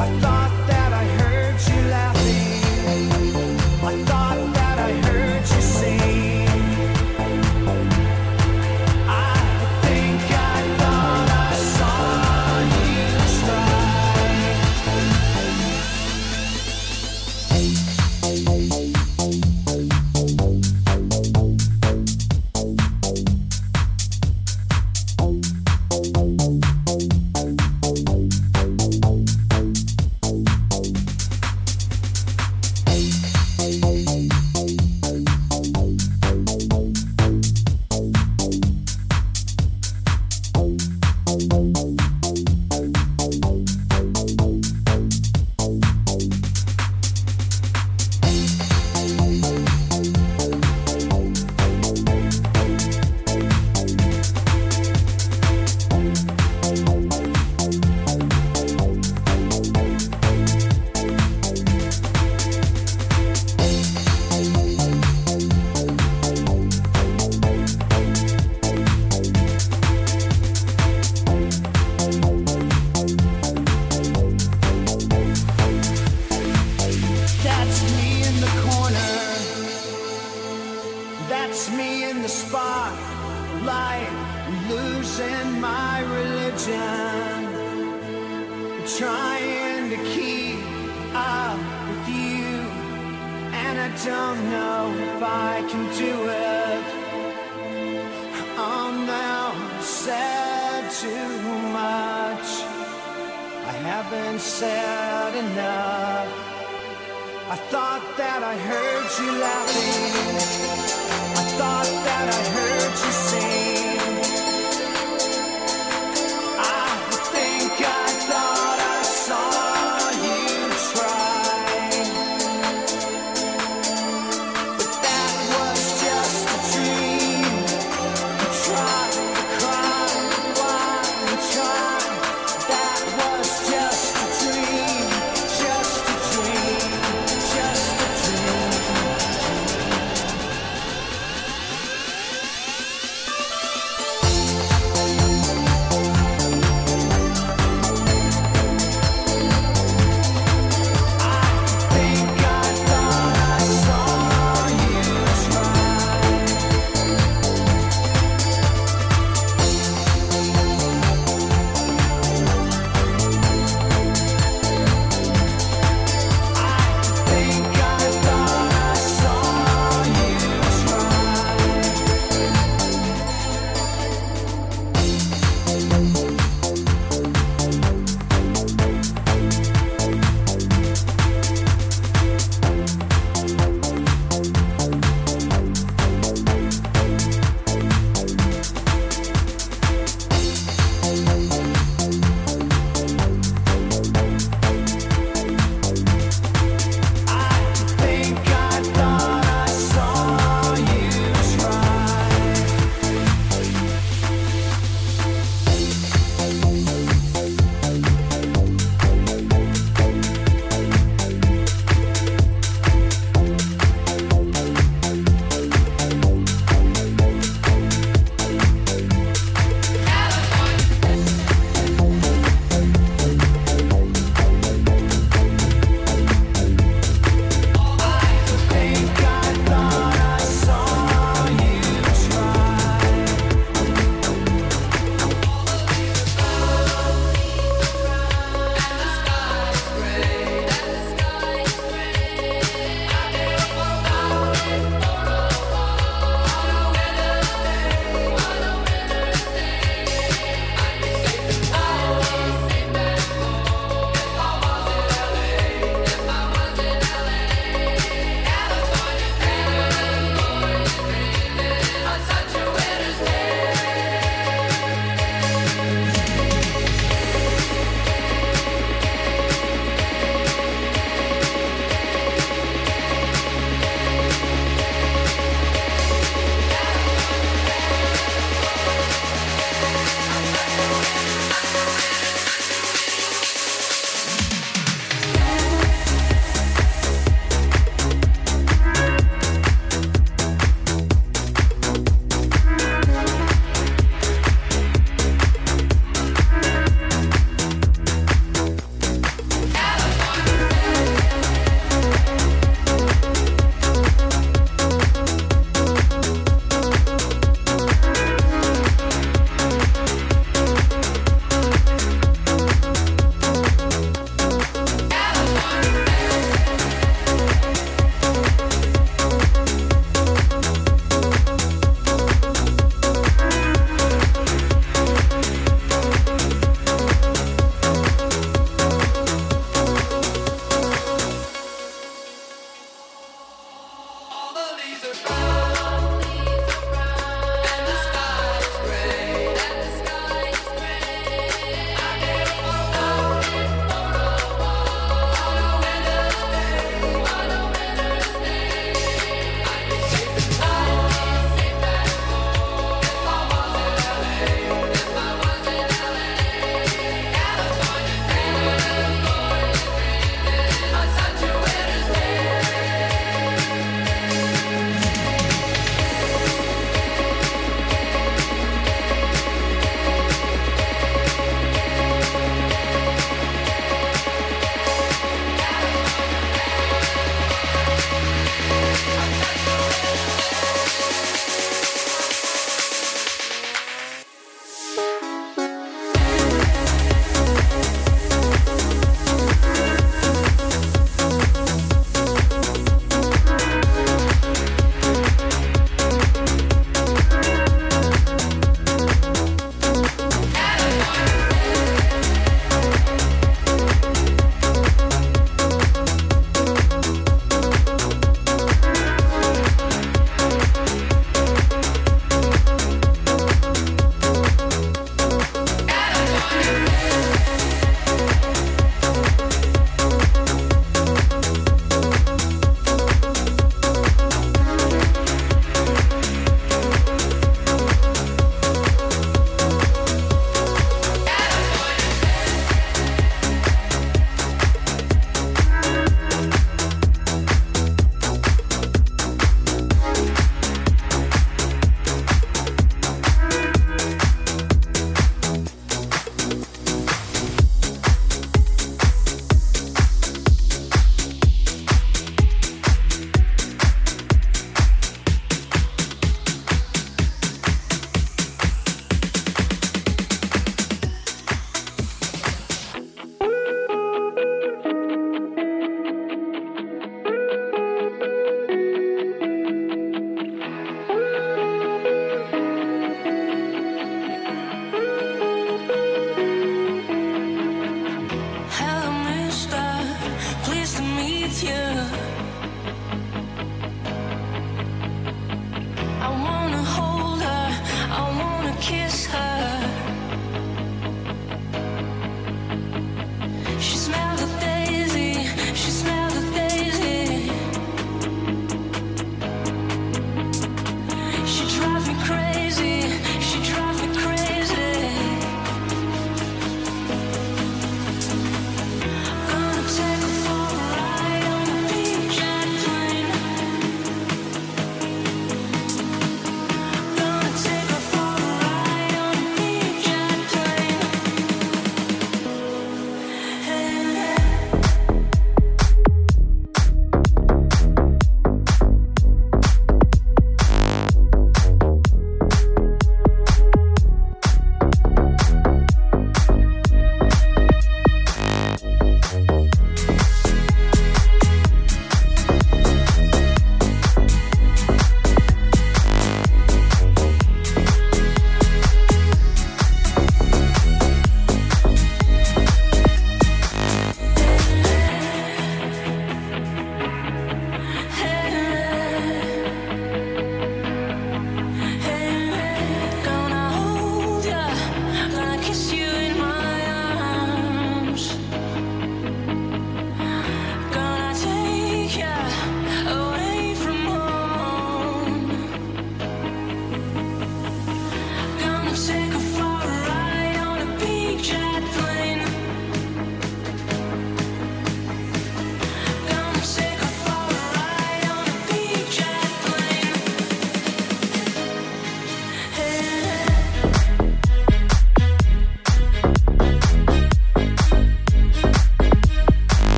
I thought trying to keep up with you, and I don't know if I can do it. I'm now said too much. I haven't said enough. I thought that I heard you laughing. I thought that I heard you sing.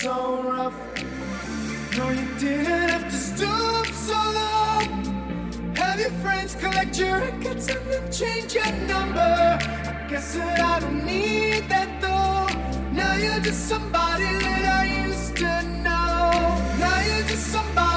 so rough. No, you didn't have to stoop so low. Have your friends collect your records and then change your number. I guess that I don't need that though. Now you're just somebody that I used to know. Now you're just somebody.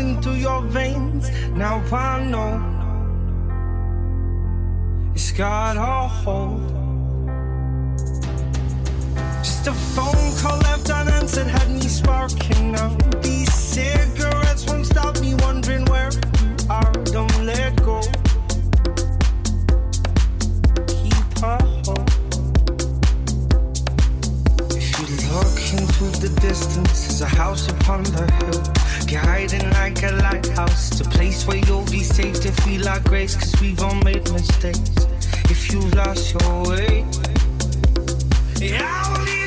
Coursing through your veins. Now I know it's got a hold. Just a phone call left unanswered had me sparking up. These cigarettes won't stop me wondering where you are. Don't let go. Keep a hold. If you look into the distance, there's a house upon the hill. Guiding like a lighthouse, it's a place where you'll be safe to feel our grace, cause we've all made mistakes. If you've lost your way, yeah,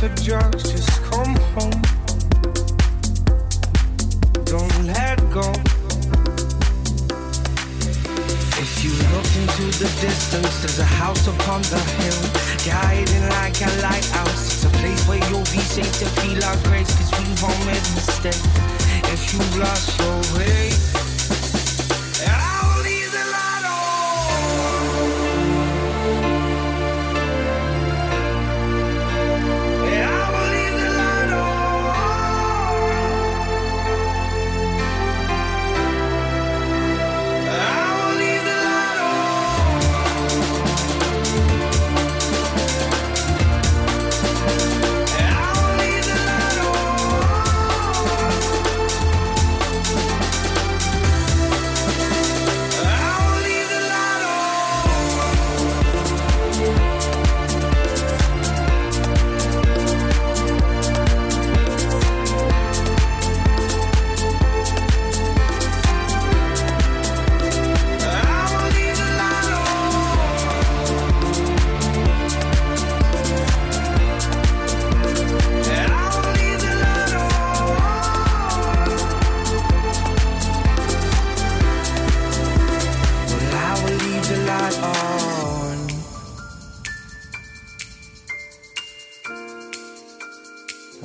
to drugs. Just come home. Don't let go. If you look into the distance, there's a house upon the hill, guiding like a lighthouse. It's a place where you'll be safe to feel our grace, cause we've all made mistakes. If you've lost your way,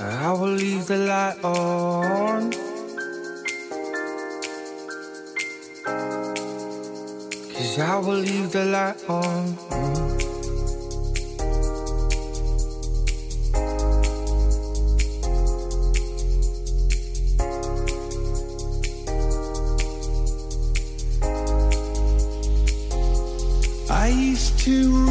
I will leave the light on. Cause I will leave the light on. I used to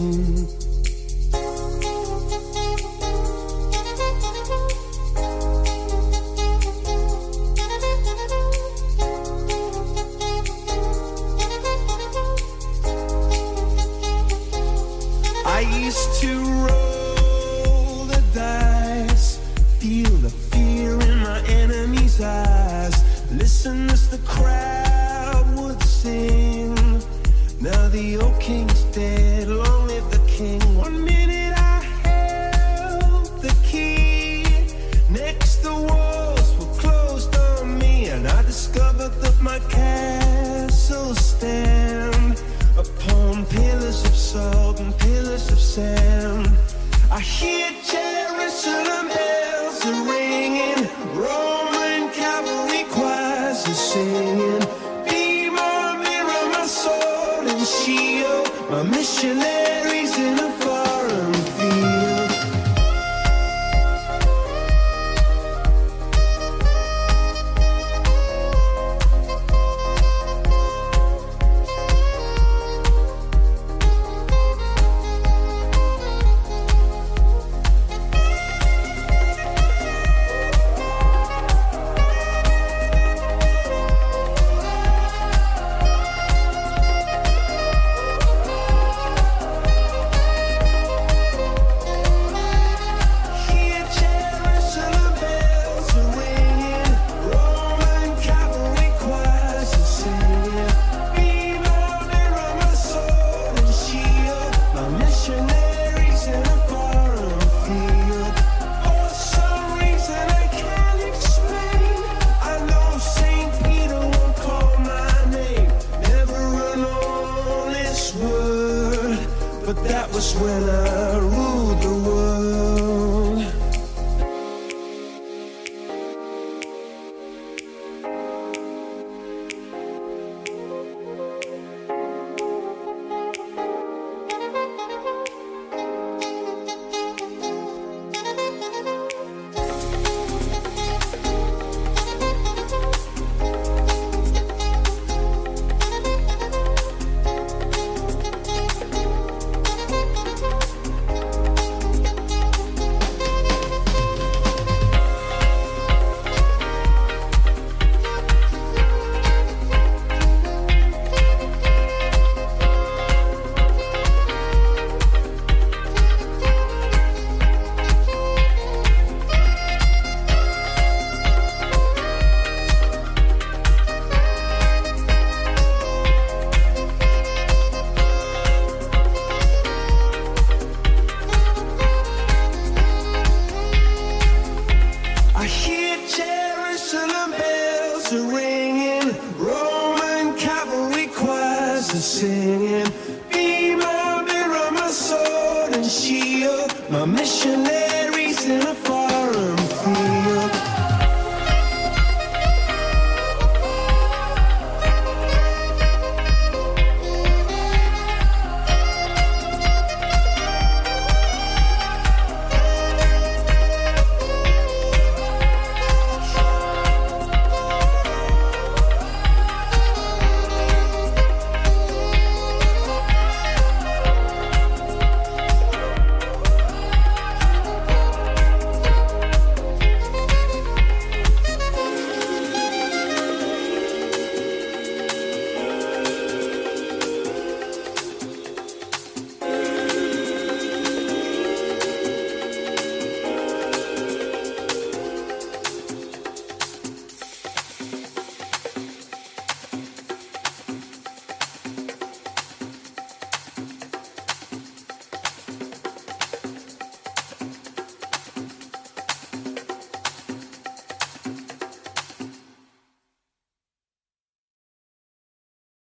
Sand. I hear Jerusalem bells are